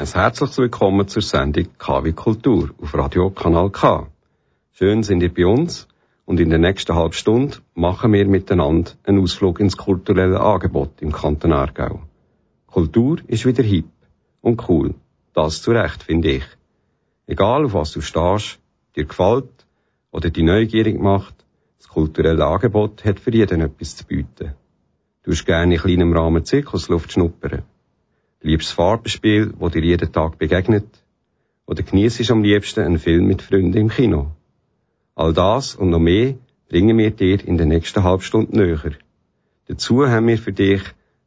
Ein herzliches Willkommen zur Sendung KW Kultur auf Radio Kanal K. Schön sind ihr bei uns und in der nächsten halben Stunde machen wir miteinander einen Ausflug ins kulturelle Angebot im Kanton Aargau. Kultur ist wieder hip und cool. Das zu Recht, finde ich. Egal auf was du stehst, dir gefällt oder die neugierig macht, das kulturelle Angebot hat für jeden etwas zu bieten. Du hast gerne in kleinem Rahmen Zirkusluft schnuppern. Liebst Farbenspiel, wo dir jeden Tag begegnet? Oder genießt am liebsten einen Film mit Freunden im Kino? All das und noch mehr bringen wir dir in der nächsten Halbstunde näher. Dazu haben wir für dich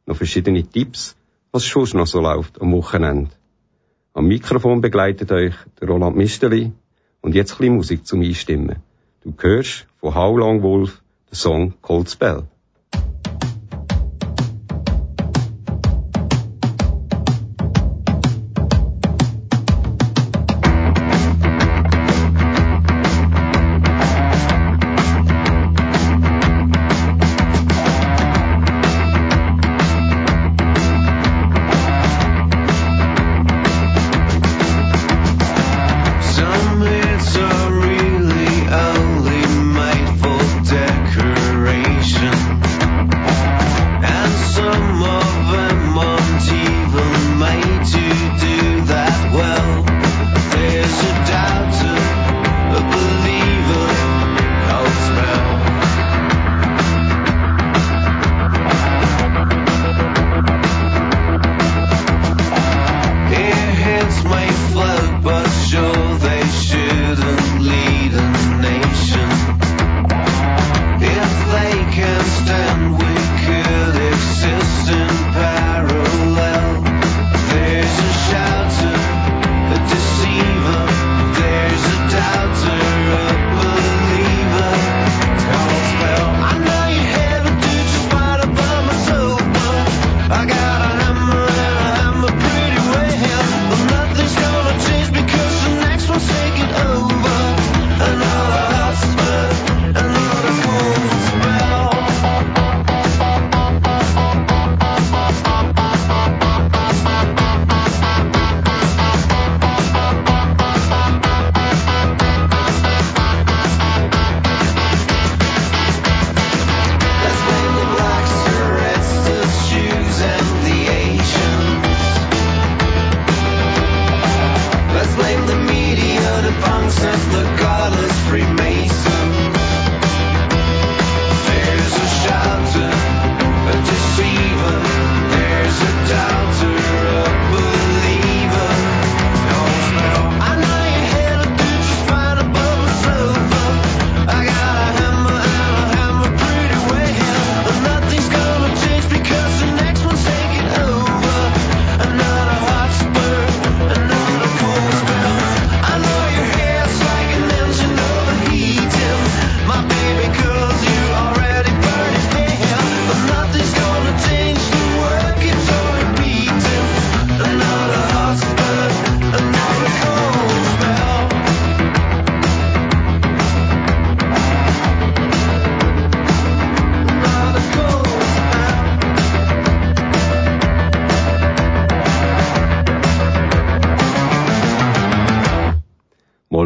noch verschiedene Tipps, was schon noch so läuft am Wochenende. Am Mikrofon begleitet euch der Roland Misteli und jetzt ein bisschen Musik zum Einstimmen. Du hörst von How Long Wolf den Song Cold Spell.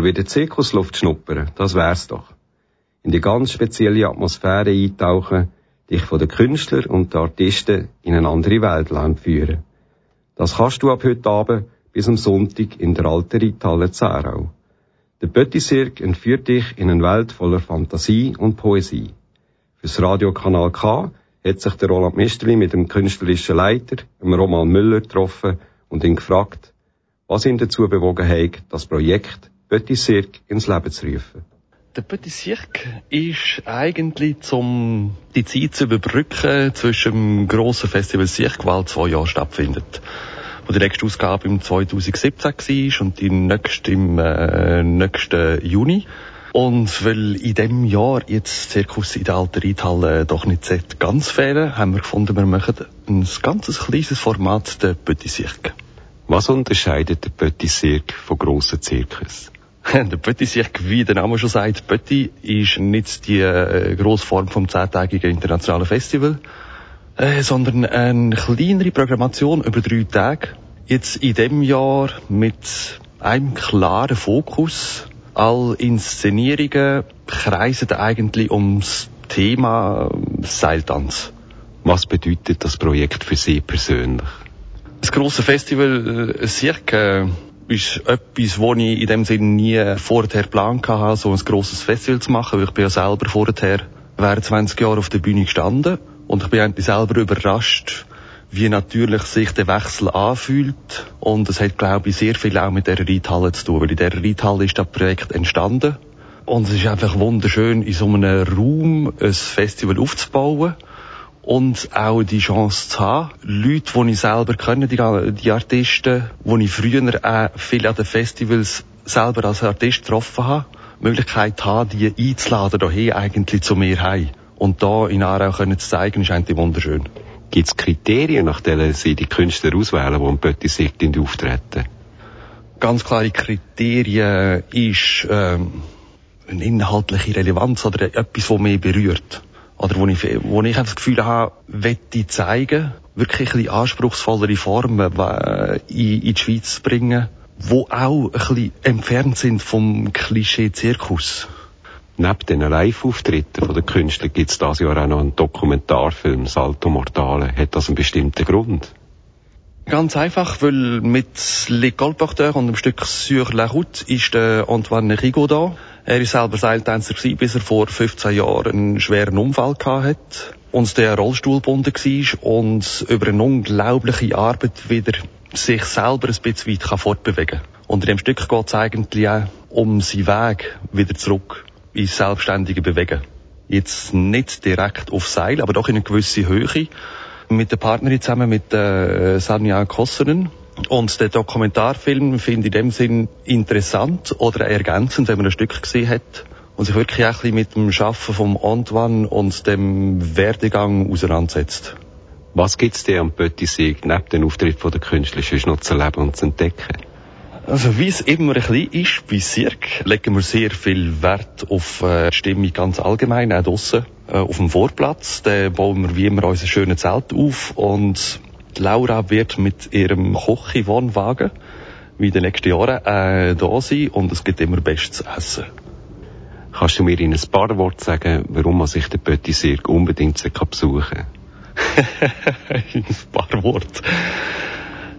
Wieder Zirkusluft schnuppern, das wär's doch. In die ganz spezielle Atmosphäre eintauchen, dich von den Künstlern und den Artisten in eine andere Welt führen. Das kannst du ab heute Abend bis am Sonntag in der alten Reithalle Zerau. Der Petit entführt dich in eine Welt voller Fantasie und Poesie. Fürs Radiokanal K hat sich der Roland Misterli mit dem künstlerischen Leiter, dem Roman Müller, getroffen und ihn gefragt, was ihn dazu bewogen hat, das Projekt Petit Cirque ins Leben zu rufen? Der Petit Cirque ist eigentlich, um die Zeit zu überbrücken zwischen dem grossen Festival Cirque, das zwei Jahre stattfindet. Wo die nächste Ausgabe im 2017 war und die nächste im äh, nächsten Juni. Und weil in dem Jahr jetzt Zirkus in der alten Reithalle doch nicht ganz fehlen, haben wir gefunden, wir machen ein ganz kleines Format, der Petit Cirque. Was unterscheidet der Petit Cirque von grossen Zirkus? Der Petit Cirque, wie der Name schon sagt, Petit ist nicht die äh, grosse Form vom zehntägigen internationalen Festival, äh, sondern eine kleinere Programmation über drei Tage Jetzt in dem Jahr mit einem klaren Fokus. All Inszenierungen kreisen eigentlich ums Thema Seiltanz. Was bedeutet das Projekt für Sie persönlich? Das große Festival äh, Cirque äh, ist etwas, wo ich in dem Sinne nie vorher geplant hatte, so ein grosses Festival zu machen, weil ich bin ja selber vorher während 20 Jahren auf der Bühne gestanden und ich bin eigentlich selber überrascht, wie natürlich sich der Wechsel anfühlt. Und es hat, glaube ich, sehr viel auch mit der Reithalle zu tun, weil in der Reithalle ist das Projekt entstanden. Und es ist einfach wunderschön, in so einem Raum ein Festival aufzubauen und auch die Chance zu haben, Leute, die ich selber kenne, die, die Artisten, die ich früher auch viel an den Festivals selber als Artist getroffen habe, die Möglichkeit haben, die einzuladen, hier eigentlich zu mir heim. Und da in Aarau können zu zeigen, ist eigentlich wunderschön. Gibt es Kriterien, nach denen Sie die Künstler auswählen, die im Petit Cirque auftreten? Ganz klare Kriterien ist ähm, eine inhaltliche Relevanz oder etwas, das mich berührt oder wo ich, wo ich das Gefühl habe, wette zeigen, wirklich ein bisschen anspruchsvollere Formen äh, in, in die Schweiz bringen, wo auch ein bisschen entfernt sind vom Klischee-Zirkus. Neben den Live-Auftritten der Künstler gibt es dieses Jahr auch noch einen Dokumentarfilm, Salto Mortale. Hat das einen bestimmten Grund? Ganz einfach, weil mit Les Colporteurs und dem Stück Sur la Route ist der Antoine Rigaud da. Er ist selber Seiltänzer gewesen, bis er vor 15 Jahren einen schweren Unfall hatte und der Rollstuhl gebunden war und über eine unglaubliche Arbeit wieder sich selber ein bisschen weit fortbewegen kann. Und in dem Stück geht es eigentlich auch um seinen Weg wieder zurück ins selbstständige Bewegen. Jetzt nicht direkt auf Seil, aber doch in eine gewisse Höhe. Mit der Partnerin zusammen, mit äh, Sanja Kossenen. Und der Dokumentarfilm finde ich in dem Sinn interessant oder ergänzend, wenn man ein Stück gesehen hat und sich wirklich auch ein bisschen mit dem Schaffen vom Antoine und dem Werdegang auseinandersetzt. Was gibt's dir am Sieg neben dem Auftritt der Künstler sonst noch zu erleben und zu entdecken? Also wie es immer ein bisschen ist bei Cirque, legen wir sehr viel Wert auf äh, die Stimmung ganz allgemein, auch draussen. Äh, auf dem Vorplatz, da bauen wir wie immer unser schönes Zelt auf und Laura wird mit ihrem Kochi-Wohnwagen wie in den letzten Jahren äh, da sein und es gibt immer bestes Essen. Kannst du mir in ein paar Worte sagen, warum man sich den Petit Cirque unbedingt besuchen kann? in ein paar Worte.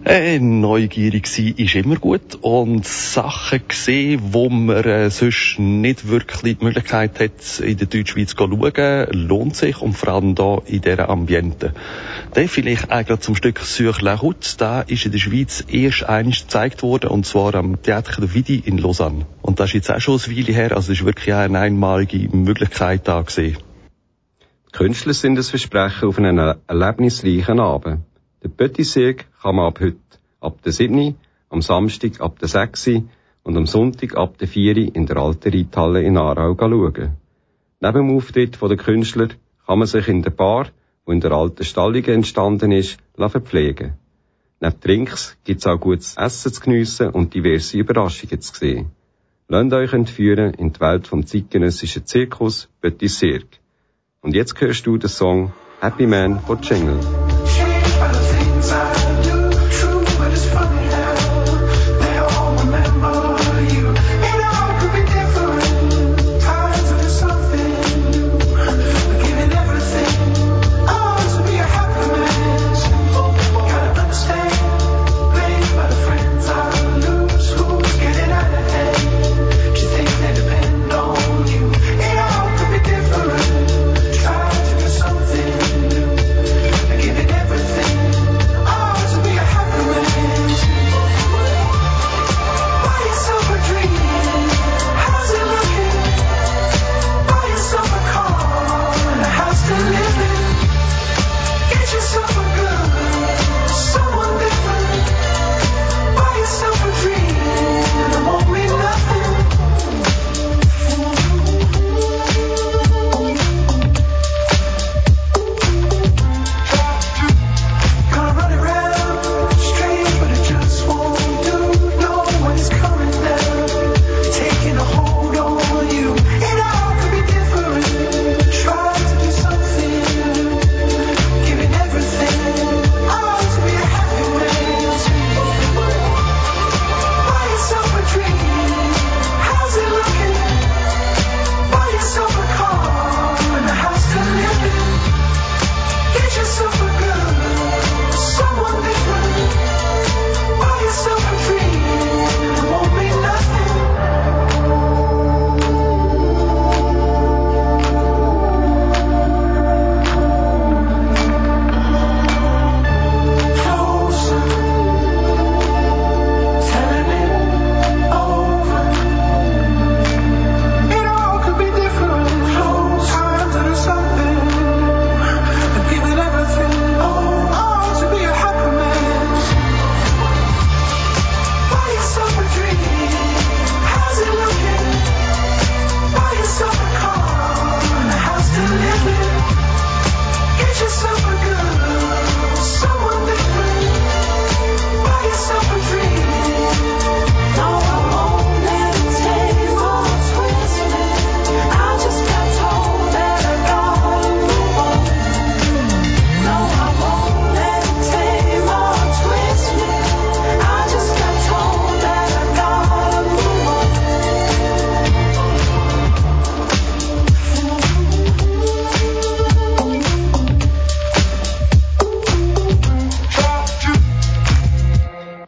Äh, neugierig sein ist immer gut und Sachen sehen, wo man äh, sonst nicht wirklich die Möglichkeit hat, in der Deutschschweiz zu schauen, lohnt sich und vor allem da in dieser Ambiente. Dann vielleicht auch gerade zum Stück Sur la Route, da ist in der Schweiz erst eines gezeigt worden und zwar am Theater de Vidi in Lausanne. Und das ist jetzt auch schon ein Weile her, also es ist wirklich auch eine einmalige Möglichkeit da gesehen. Künstler sind das Versprechen auf einen erlebnisreichen Abend. Petit Cirque kann man ab heute, ab der 7., am Samstag ab der 6. und am Sonntag ab der 4. in der alten Reithalle in Aarau schauen. Neben dem Auftritt der Künstler kann man sich in der Bar, wo in der alten Stallige entstanden ist, verpflegen. Neben Trinks gibt's auch gutes Essen zu geniessen und diverse Überraschungen zu sehen. Lasst euch entführen in die Welt vom zeitgenössischen Zirkus Petit Cirque. Und jetzt hörst du den Song Happy Man von Jingle.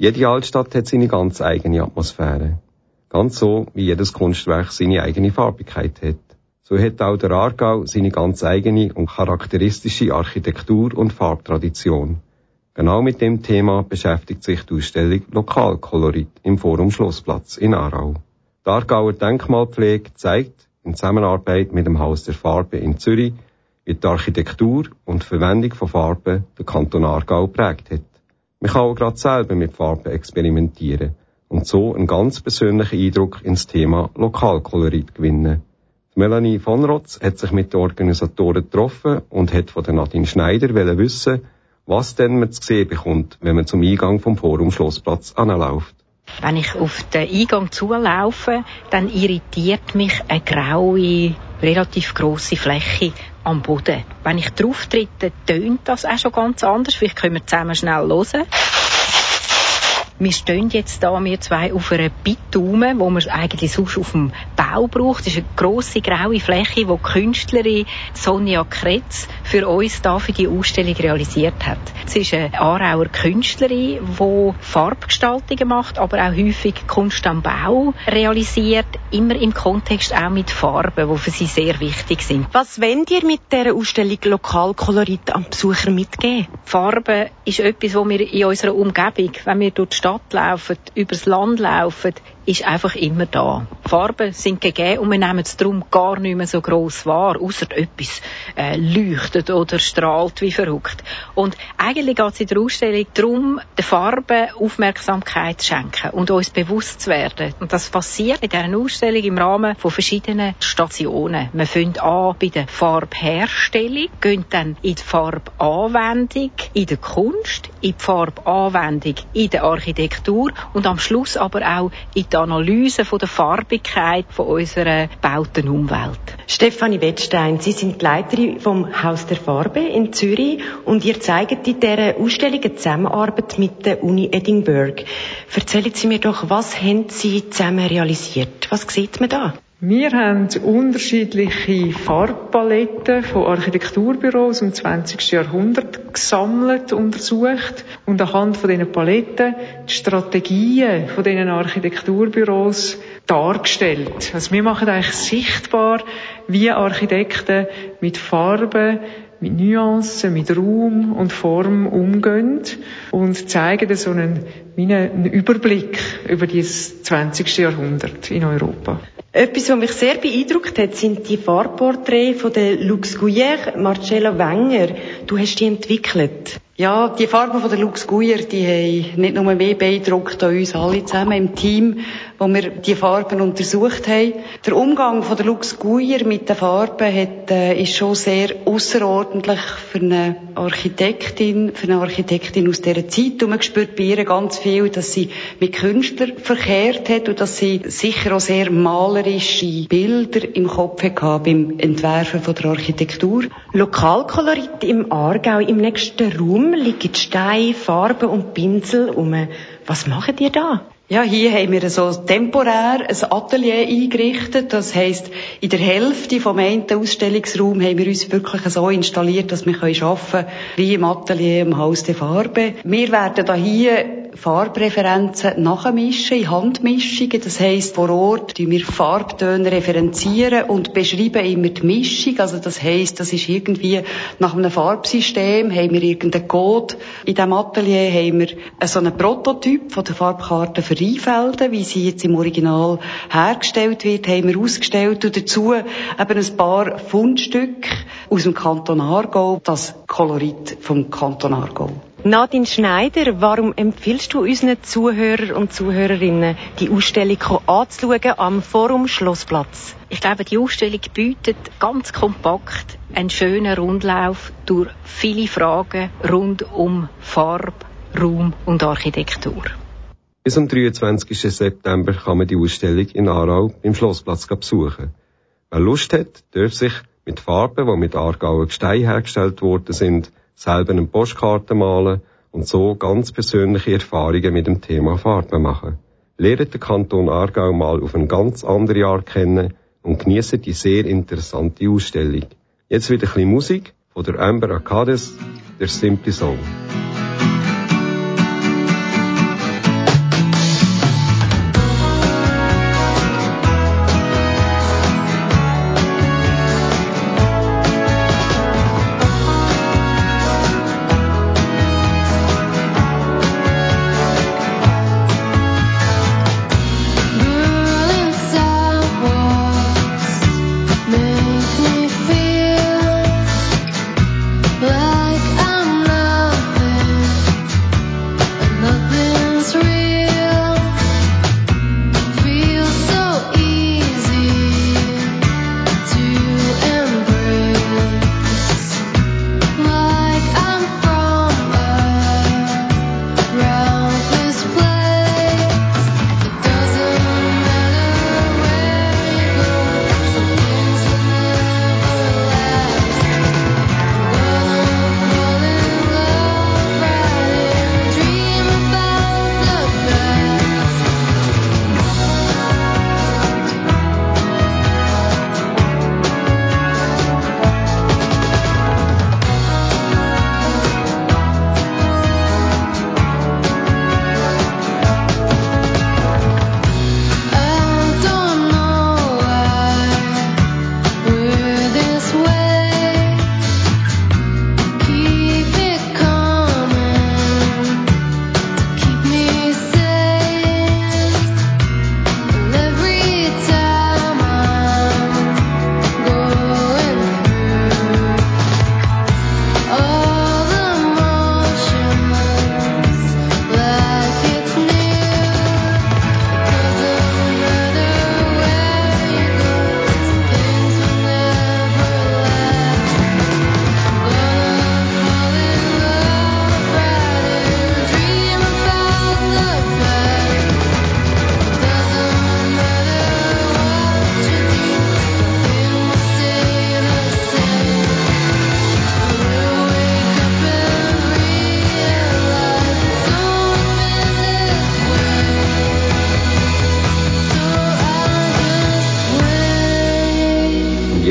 Jede Altstadt hat seine ganz eigene Atmosphäre. Ganz so, wie jedes Kunstwerk seine eigene Farbigkeit hat. So hat auch der Aargau seine ganz eigene und charakteristische Architektur und Farbtradition. Genau mit dem Thema beschäftigt sich die Ausstellung Lokalkolorit im Forum Schlossplatz in Aarau. Die Aargauer Denkmalpflege zeigt in Zusammenarbeit mit dem Haus der Farbe in Zürich, wie die Architektur und Verwendung von Farben den Kanton Aargau prägt hat. Man kann auch gerade selber mit Farben experimentieren und so einen ganz persönlichen Eindruck ins Thema Lokalkolorit gewinnen. Melanie von Rotz hat sich mit den Organisatoren getroffen und hat von der Nadine Schneider wissen, was denn man zu sehen bekommt, wenn man zum Eingang vom Forum Schlossplatz anläuft. Wenn ich auf den Eingang zulaufe, dann irritiert mich eine graue, relativ grosse Fläche am Boden. Wenn ich drauf trete, tönt das auch schon ganz anders. Vielleicht können wir zusammen schnell hören. Wir stehen jetzt da, wir zwei, auf einer Bitume, wo man eigentlich sonst auf dem Bau braucht. Das ist eine grosse graue Fläche, die die Künstlerin Sonja Kretz für uns da für die Ausstellung realisiert hat. Sie ist eine Aarauer Künstlerin, die Farbgestaltungen macht, aber auch häufig Kunst am Bau realisiert, immer im Kontext auch mit Farben, die für sie sehr wichtig sind. Was wollt ihr mit dieser Ausstellung Lokalkolorit am Besucher mitgeben? Farbe ist etwas, wo wir in unserer Umgebung, wenn wir durch die Stadt laufen, übers Land laufen, ist einfach immer da. Farben sind gegeben und wir nehmen es darum gar nicht mehr so gross wahr, außer etwas äh, leuchtet oder strahlt wie verrückt. Und eigentlich geht es in der Ausstellung darum, den Farben Aufmerksamkeit zu schenken und uns bewusst zu werden. Und das passiert in dieser Ausstellung im Rahmen von verschiedenen Stationen. Wir fangen an bei der Farbherstellung, gehen dann in die Farbanwendung, in der Kunst, in die Farbanwendung, in der Architektur und am Schluss aber auch in die Analyse von der Farbigkeit von unserer bauten Umwelt. Stefanie Wettstein, Sie sind die Leiterin vom Haus der Farbe in Zürich und ihr zeigt in dieser Ausstellung eine Zusammenarbeit mit der Uni Edinburgh. Erzählen Sie mir doch, was haben Sie zusammen realisiert? Was sieht man da? Wir haben unterschiedliche Farbpaletten von Architekturbüros im 20. Jahrhundert gesammelt, untersucht und anhand von diesen Paletten die Strategien von diesen Architekturbüros dargestellt. Also wir machen eigentlich sichtbar, wie Architekten mit Farben mit Nuancen, mit Raum und Form umgehen und zeigen so einen, einen Überblick über das 20. Jahrhundert in Europa. Etwas, was mich sehr beeindruckt hat, sind die Farbporträts von der Lux Gouyer, Marcella Wenger. Du hast die entwickelt. Ja, die Farben von der Lux Gouyer, die haben nicht nur mehr beeindruckt an uns alle zusammen im Team, wo wir die Farben untersucht haben. Der Umgang von der Lux Gouyer mit den Farben hat, äh, ist schon sehr außerordentlich für eine Architektin, für eine Architektin aus dieser Zeit. Und man spürt bei ihr ganz viel, dass sie mit Künstlern verkehrt hat und dass sie sicher auch sehr malerische Bilder im Kopf hatte beim Entwerfen von der Architektur. Lokalkolorit im Aargau im nächsten Raum liegen Steine, Farben und Pinsel um. Was macht ihr da? Ja, hier haben wir so temporär ein Atelier eingerichtet. Das heisst, in der Hälfte vom einen Ausstellungsraum haben wir uns wirklich so installiert, dass wir arbeiten können, wie im Atelier im Haus der Farbe. Wir werden da hier Farbreferenzen nachmischen, in Handmischungen. Das heisst, vor Ort tun wir Farbtöne referenzieren und beschreiben immer die Mischung. Also das heisst, das ist irgendwie nach einem Farbsystem, haben wir irgendeinen Code. In diesem Atelier haben wir so einen Prototyp von der Farbkarte für Rheinfelden, wie sie jetzt im Original hergestellt wird, haben wir ausgestellt und dazu eben ein paar Fundstücke aus dem Kanton Aargau, das Kolorit vom Kanton Aargau. Nadine Schneider, warum empfiehlst du unseren Zuhörern und Zuhörerinnen, die Ausstellung anzuschauen am Forum Schlossplatz? Ich glaube, die Ausstellung bietet ganz kompakt einen schönen Rundlauf durch viele Fragen rund um Farbe, Raum und Architektur. Bis am 23. September kann man die Ausstellung in Aarau im Schlossplatz besuchen. Wer Lust hat, darf sich mit Farben, die mit Aargauer Gestein hergestellt worden sind, selber eine Postkarte malen und so ganz persönliche Erfahrungen mit dem Thema Farben machen. Lehrt den Kanton Aargau mal auf eine ganz andere Art kennen und genießt die sehr interessante Ausstellung. Jetzt wieder ein bisschen Musik von der Amber Arcades, der Simply Song.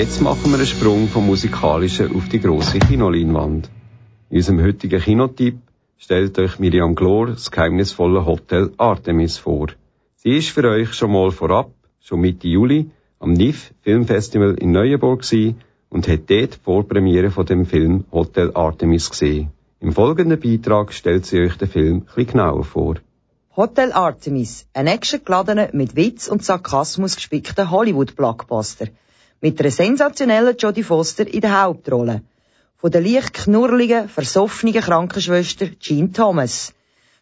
Jetzt machen wir einen Sprung vom Musikalischen auf die grosse Kinoleinwand. In unserem heutigen Kinotipp stellt euch Miriam Glor das geheimnisvolle Hotel Artemis vor. Sie ist für euch schon mal vorab, schon Mitte Juli, am NIF Filmfestival in Neuenburg und hat dort die Vorpremiere von dem Film Hotel Artemis gesehen. Im folgenden Beitrag stellt sie euch den Film etwas genauer vor. Hotel Artemis, ein actiongeladener, mit Witz und Sarkasmus gespickter Hollywood-Blockbuster. Mit einer sensationellen Jodie Foster in der Hauptrolle. Von der leicht knurrligen, versoffenen Krankenschwester Jean Thomas.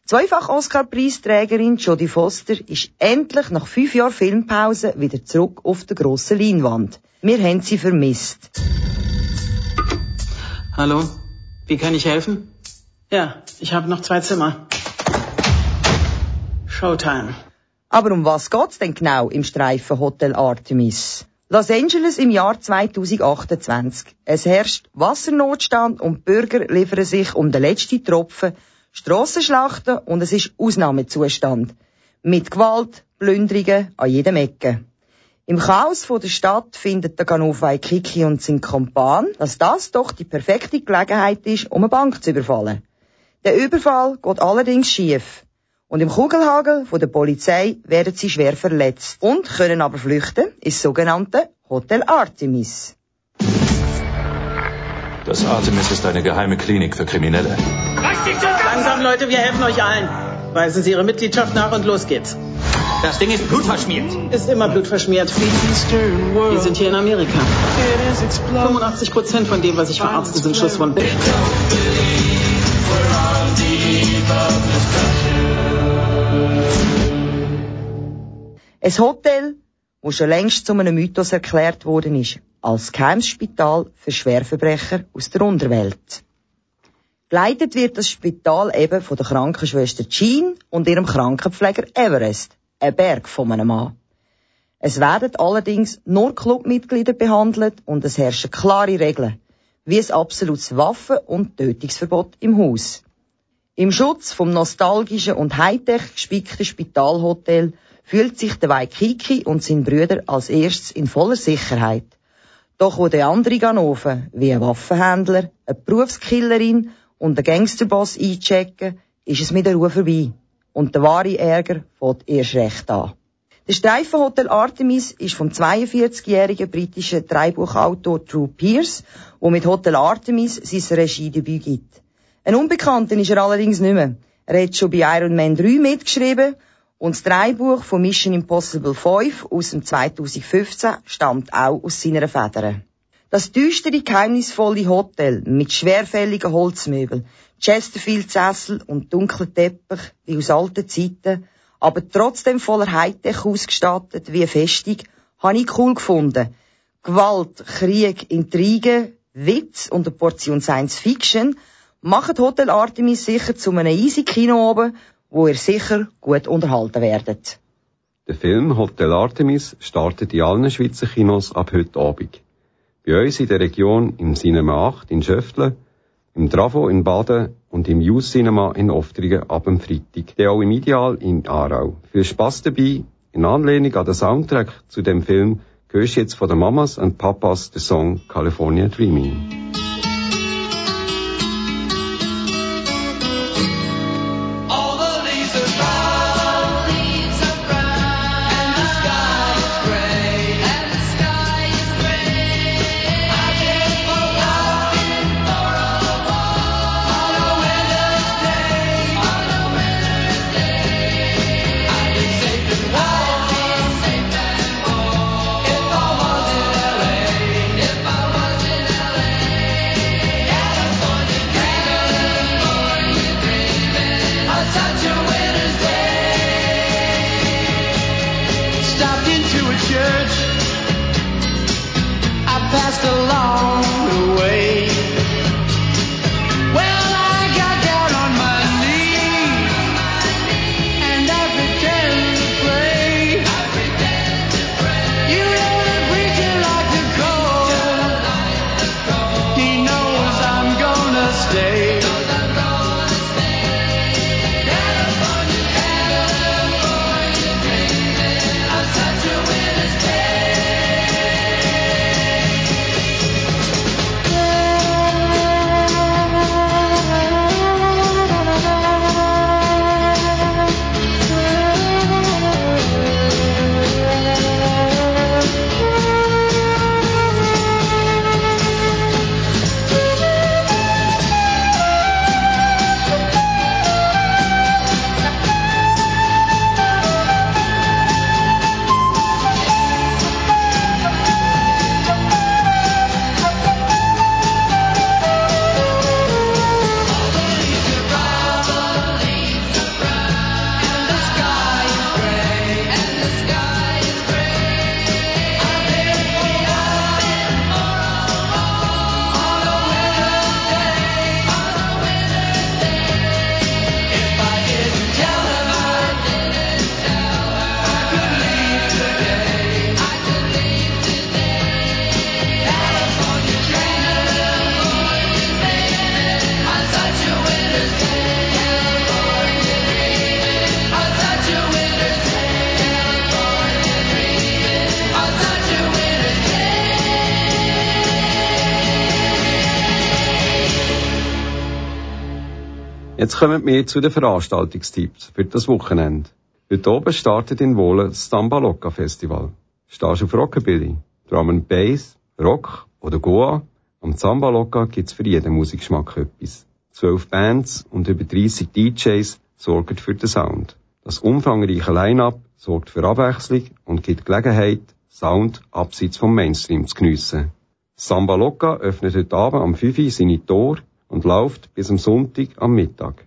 Zweifach Oscar-Preisträgerin Jodie Foster ist endlich nach fünf Jahren Filmpause wieder zurück auf der grossen Leinwand. Wir haben sie vermisst. Hallo, wie kann ich helfen? Ja, ich habe noch zwei Zimmer. Showtime. Aber um was geht's denn genau im Streifen Hotel Artemis? Los Angeles im Jahr 2028. Es herrscht Wassernotstand und Bürger liefern sich um den letzten Tropfen, Strassenschlachten und es ist Ausnahmezustand. Mit Gewalt, Plünderungen an jedem Ecke. Im Chaos der Stadt findet der Ganov Kiki und sein Kompan, dass das doch die perfekte Gelegenheit ist, um eine Bank zu überfallen. Der Überfall geht allerdings schief. Und im Kugelhagel von der Polizei werden sie schwer verletzt und können aber flüchten ins sogenannte Hotel Artemis. Das Artemis ist eine geheime Klinik für Kriminelle. Langsam, Leute, wir helfen euch allen. Weisen Sie Ihre Mitgliedschaft nach und los geht's. Das Ding ist blutverschmiert. Ist immer blutverschmiert. Wir sind hier in Amerika. 85 Prozent von dem, was ich verarzte, sind Schusswunden. Ein Hotel, wo schon längst zu einem Mythos erklärt worden ist, als Geheimspital für Schwerverbrecher aus der Unterwelt. Geleitet wird das Spital eben von der Krankenschwester Jean und ihrem Krankenpfleger Everest, ein Berg von einem Mann. Es werden allerdings nur Clubmitglieder behandelt und es herrschen klare Regeln, wie ein absolutes Waffen- und Tötungsverbot im Haus. Im Schutz vom nostalgischen und hightech gespickten Spitalhotel fühlt sich der Waikiki und sein Brüder als erstes in voller Sicherheit. Doch wo der andere Ganoven, wie ein Waffenhändler, eine Berufskillerin und ein Gangsterboss einchecken, ist es mit der Ruhe vorbei. Und der wahre Ärger fängt erst recht an. Der Streifenhotel Artemis ist vom 42-jährigen britischen Dreibuchautor Drew Pierce, der mit Hotel Artemis sein Regiedebüt gibt. Ein Unbekannter ist er allerdings nicht mehr. Er hat schon bei Iron Man 3 mitgeschrieben und das Dreibuch von Mission Impossible 5 aus dem 2015 stammt auch aus seiner Federn. Das düstere, geheimnisvolle Hotel mit schwerfälligen Holzmöbeln, Chesterfield-Sessel und dunklen Teppich wie aus alten Zeiten, aber trotzdem voller Hightech ausgestattet wie eine Festung, habe ich cool gefunden. Gewalt, Krieg, Intrigen, Witz und eine Portion Science Fiction machen Hotel Artemis sicher zu einem easy Kino oben, wo ihr sicher gut unterhalten werdet. Der Film Hotel Artemis startet in allen Schweizer Kinos ab heute Abend. Bei uns in der Region im Cinema 8 in Schöftle, im Travo in Baden und im Youth Cinema in Oftringen ab dem Freitag, der auch im Ideal in Aarau. Viel Spaß dabei. In Anlehnung an den Soundtrack zu dem Film hörst jetzt von den Mamas und Papas den Song California Dreaming. Jetzt kommen wir zu den Veranstaltungstipps für das Wochenende. Heute oben startet in Wohlen das Samba Loca Festival. Stehst du auf Rockabilly, Drum and Bass, Rock oder Goa? Am Samba Loca gibt's für jeden Musikgeschmack etwas. Zwölf Bands und über 30 DJs sorgen für den Sound. Das umfangreiche Line-Up sorgt für Abwechslung und gibt Gelegenheit, Sound abseits vom Mainstream zu geniessen. Samba Loca öffnet heute Abend am 5 Uhr seine Tore und läuft bis am Sonntag am Mittag.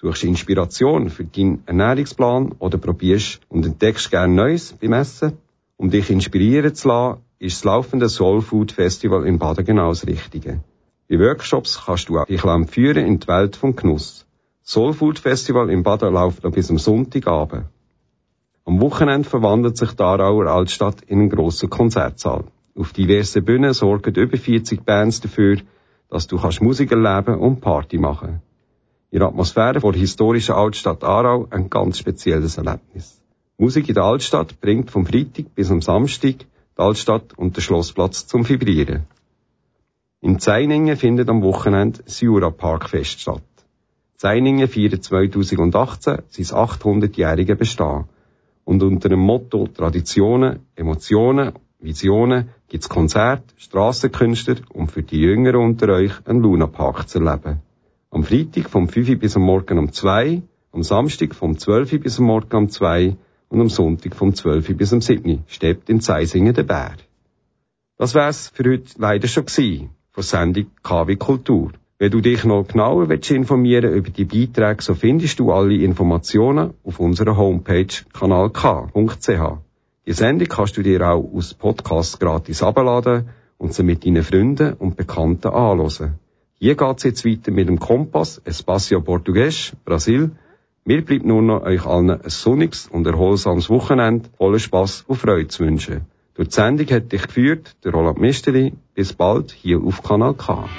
Suchst du Inspiration für deinen Ernährungsplan oder probierst und entdeckst gerne Neues beim Essen? Um dich inspirieren zu lassen, ist das laufende Soul Food Festival in Baden genau das Richtige. In Workshops kannst du dich führen in die Welt vom Genuss. Soul Food Festival in Baden läuft noch bis am Sonntagabend. Am Wochenende verwandelt sich die Aarauer Altstadt in einen grossen Konzertsaal. Auf diversen Bühnen sorgen über 40 Bands dafür, dass du kannst Musik erleben und Party machen. In der Atmosphäre der historischen Altstadt Aarau ein ganz spezielles Erlebnis. Musik in der Altstadt bringt vom Freitag bis am Samstag die Altstadt und den Schlossplatz zum Vibrieren. In Zeiningen findet am Wochenende das Jura Parkfest statt. Zeiningen feiert 2018 sein 800-jährige Bestehen. Und unter dem Motto Traditionen, Emotionen, Visionen gibt's Konzerte, Strassenkünstler und für die Jüngeren unter euch einen Lunapark zu erleben. Am Freitag vom 5 bis am Morgen um 2, am Samstag vom 12 bis am Morgen um 2 und am Sonntag vom 12 bis am 7 steht in Zeisingen der Bär. Das wär's für heute leider schon gewesen, von Sendung KW Kultur. Wenn du dich noch genauer willst informieren über die Beiträge, so findest du alle Informationen auf unserer Homepage kanalk.ch. Die Sendung kannst du dir auch aus Podcast gratis abladen und sie mit deinen Freunden und Bekannten anhören. Hier geht's jetzt weiter mit dem Kompass Espacio Portugues, Brasil. Mir bleibt nur noch euch allen ein sonniges und erholsames Wochenende voller Spass und Freude zu wünschen. Durch die Sendung hat dich geführt, der Roland Misteri. Bis bald hier auf Kanal K.